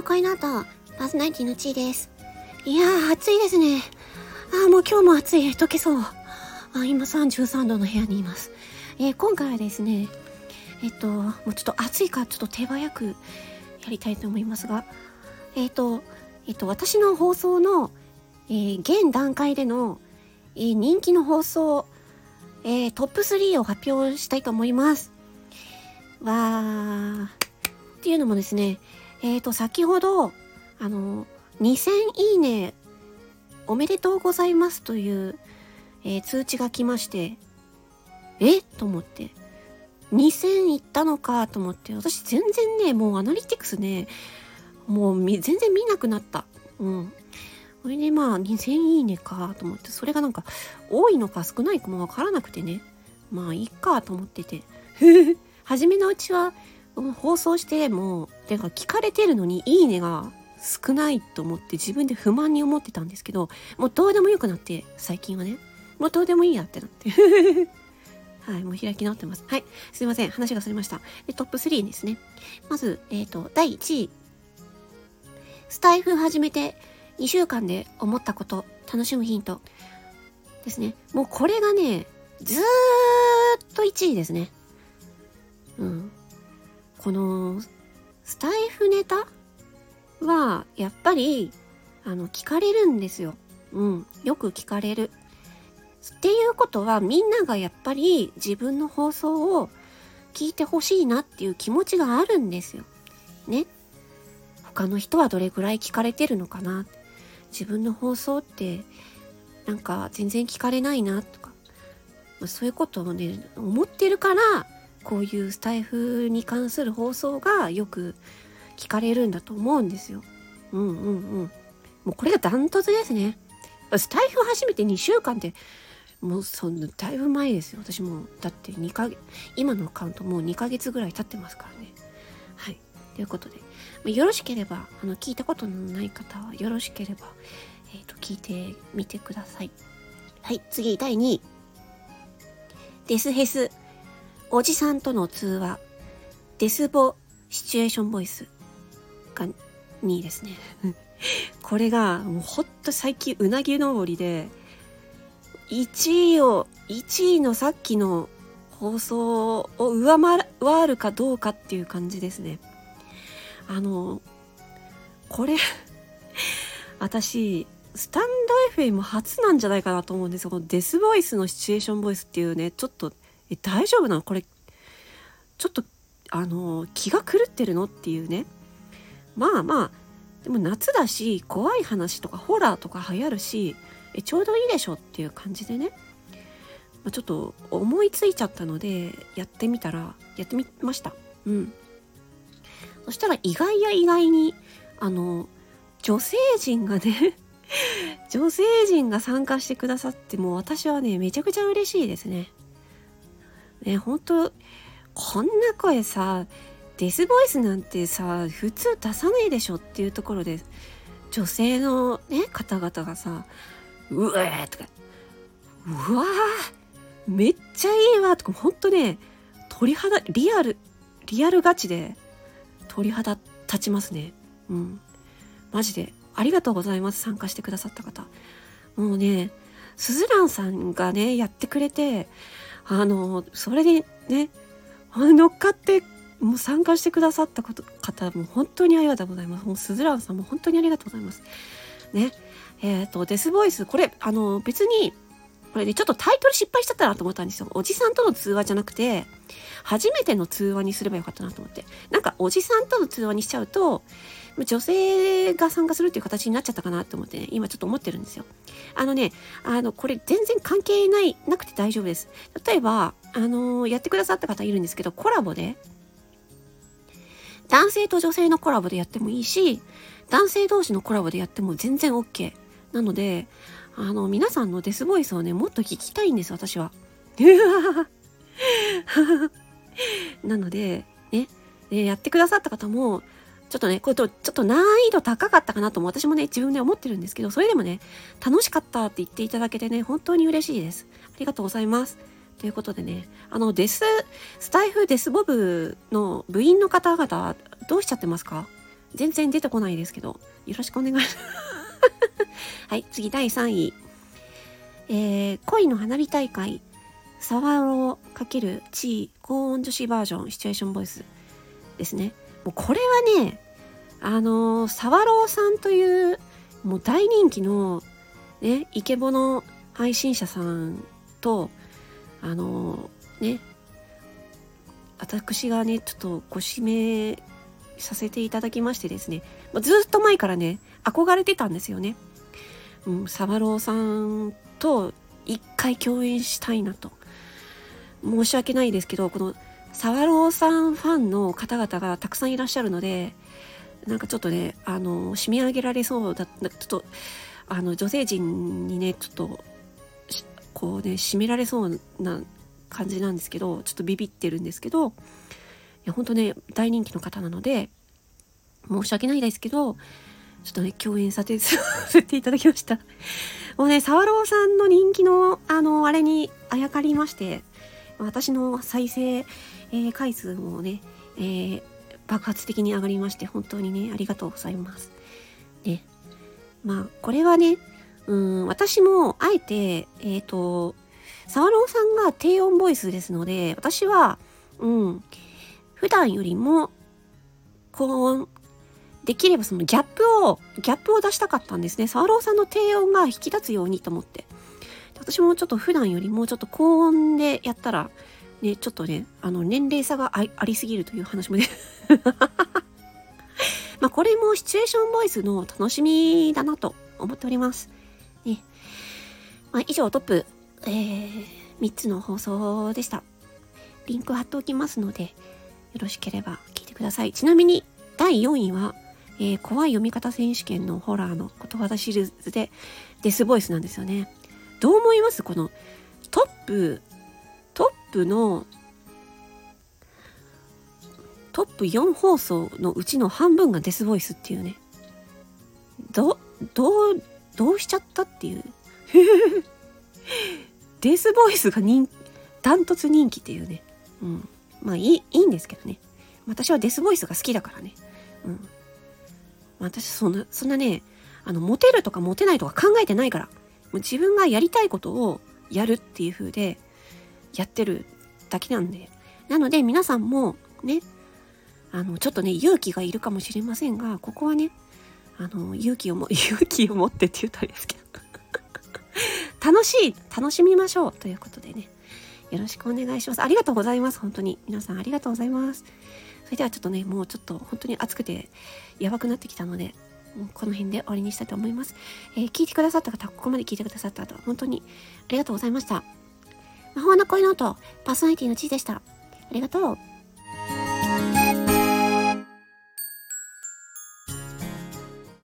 の恋の後、パーソナリティのちーです。いやー、暑いですね。あー、もう今日も暑い。溶けそう。あ今33度の部屋にいます。えー、今回はですね、えっと、もうちょっと暑いからちょっと手早くやりたいと思いますが、えっと、えっと、私の放送の、えー、現段階での、えー、人気の放送、えー、トップ3を発表したいと思います。わー。っていうのもですね、えっ、ー、と、先ほど、あの、2000いいね、おめでとうございますという、えー、通知が来まして、え？と思って。2000いったのか？と思って、私全然ね、もうアナリティクスね、もう全然見なくなった。うん。それでまあ2000いいねか？と思って、それがなんか多いのか少ないかもわからなくてね。まあいいか？と思ってて。初めのうちは放送しても、てか聞かれてるのにいいねが少ないと思って自分で不満に思ってたんですけど、もうどうでもよくなって、最近はね。もうどうでもいいやってなって。はい、もう開き直ってます。はい、すいません。話がそれました。で、トップ3ですね。まず、えっ、ー、と、第1位。スタイフ始めて2週間で思ったこと、楽しむヒント。ですね。もうこれがね、ずーっと1位ですね。この、スタイフネタ？は、やっぱり、あの、聞かれるんですよ。うん。よく聞かれる。っていうことは、みんながやっぱり自分の放送を聞いてほしいなっていう気持ちがあるんですよ。ね。他の人はどれぐらい聞かれてるのかな？自分の放送って、なんか全然聞かれないなとか、まあ、そういうことをね、思ってるから、こういうスタイフに関する放送がよく聞かれるんだと思うんですよ。うんうんうん。もうこれがダントツですね。スタイフ始めて2週間って、もうそんなだいぶ前ですよ。私も、だって2ヶ月、今のアカウントもう2ヶ月ぐらい経ってますからね。はい。ということで、よろしければ、あの、聞いたことのない方は、よろしければ、えっ、ー、と、聞いてみてください。はい、次、第2位。デスヘスおじさんとの通話、デスボシチュエーションボイスが2位ですね。これがもうほんと最近うなぎ登りで、1位を、1位のさっきの放送を上回るかどうかっていう感じですね。あの、これ私、スタンド FM 初なんじゃないかなと思うんですよ。このデスボイスのシチュエーションボイスっていうね、ちょっとえ大丈夫なの？これちょっとあの気が狂ってるの？っていうね。まあまあでも夏だし怖い話とかホラーとか流行るしえちょうどいいでしょっていう感じでね、まあ、ちょっと思いついちゃったのでやってみたらやってみました。うん。そしたら意外や意外にあの女性陣がね 女性陣が参加してくださってもう私はねめちゃくちゃ嬉しいですね。ね、本当こんな声さ、デスボイスなんてさ、普通出さないでしょっていうところで、女性のね、方々がさ、うえーとか、うわーめっちゃいいわとか、ほんとね、鳥肌、リアル、リアルガチで鳥肌立ちますね。うん。マジで、ありがとうございます。参加してくださった方。もうね、スズランさんがね、やってくれて、あの、それでね、乗っかって、もう参加してくださったこと方も本当にありがとうございます。もうスズランさんも本当にありがとうございます。ね。えっ、ー、と、デスボイス、これ、あの、別に、これね、ちょっとタイトル失敗しちゃったなと思ったんですよ。おじさんとの通話じゃなくて、初めての通話にすればよかったなと思って。なんか、おじさんとの通話にしちゃうと、女性が参加するっていう形になっちゃったかなと思ってね、今ちょっと思ってるんですよ。あのね、あの、これ全然関係ない、なくて大丈夫です。例えば、あの、やってくださった方いるんですけど、コラボで、男性と女性のコラボでやってもいいし、男性同士のコラボでやっても全然 OK。なので、あの、皆さんのデスボイスをね、もっと聞きたいんです、私は。なので、ね、やってくださった方も、ちょっとね、これと、ちょっと難易度高かったかなとも私もね、自分で思ってるんですけど、それでもね、楽しかったって言っていただけてね、本当に嬉しいです。ありがとうございます。ということでね、あの、デス、スタイフデスボブの部員の方々、どうしちゃってますか？全然出てこないですけど、よろしくお願いします。はい、次第3位。えー、恋の花火大会、サワロー×チー高音女子バージョンシチュエーションボイスですね。もうこれはね、あのー、サワローさんというもう大人気のね、イケボの配信者さんと、あの、ね、私がね、ちょっとご指名させていただきましてですね、ずっと前からね、憧れてたんですよね。うん、サバローさんと一回共演したいなと。申し訳ないですけど、このサワローさんファンの方々がたくさんいらっしゃるので、なんかちょっとね、あの、締め上げられそうだ、ちょっと、あの、女性陣にね、ちょっと、こうね、締められそうな感じなんですけど、ちょっとビビってるんですけど、いや、ほんとね、大人気の方なので、申し訳ないですけど、ちょっとね、共演させていただきました。もうね、沢朗さんの人気の、あの、あれにあやかりまして、私の再生、え、回数もね、えー、爆発的に上がりまして、本当にね、ありがとうございます。ね。まあ、これはね、うん、私も、あえて、えっ、ー、と、沢朗さんが低音ボイスですので、私は、うん、普段よりも高音、できればそのギャップを、ギャップを出したかったんですね。沢朗さんの低音が引き立つようにと思って。私もちょっと普段よりもちょっと高音でやったら、ね、ちょっとね、あの、年齢差がありすぎるという話もね まあ、これもシチュエーションボイスの楽しみだなと思っております。ね。まあ、以上トップえー、3つの放送でした。リンク貼っておきますので、よろしければ聞いてください。ちなみに、第4位は、えー、怖い読み方選手権のホラーのことわざシリーズでデスボイスなんですよね。どう思います？このトップ、トップの、トップ4放送のうちの半分がデスボイスっていうね。ど、どう、どうしちゃったっていう。デスボイスがダントツ人気っていうね。うん。まあいい、いいんですけどね。私はデスボイスが好きだからね。うん。私そんな、そんなね、あの、モテるとかモテないとか考えてないから。もう自分がやりたいことをやるっていう風でやってるだけなんで。なので皆さんもね、あの、ちょっとね、勇気がいるかもしれませんが、ここはね、あの、勇気をも、勇気を持ってって言ったらいいですけど。楽しい、楽しみましょうということでね、よろしくお願いします。ありがとうございます。本当に。皆さんありがとうございます。それではちょっとね、もうちょっと本当に暑くてやばくなってきたので、この辺で終わりにしたいと思います。えー、聞いてくださった方、ここまで聞いてくださった方、本当にありがとうございました。魔法の恋の音、パーソナリティの地位でした。ありがとう。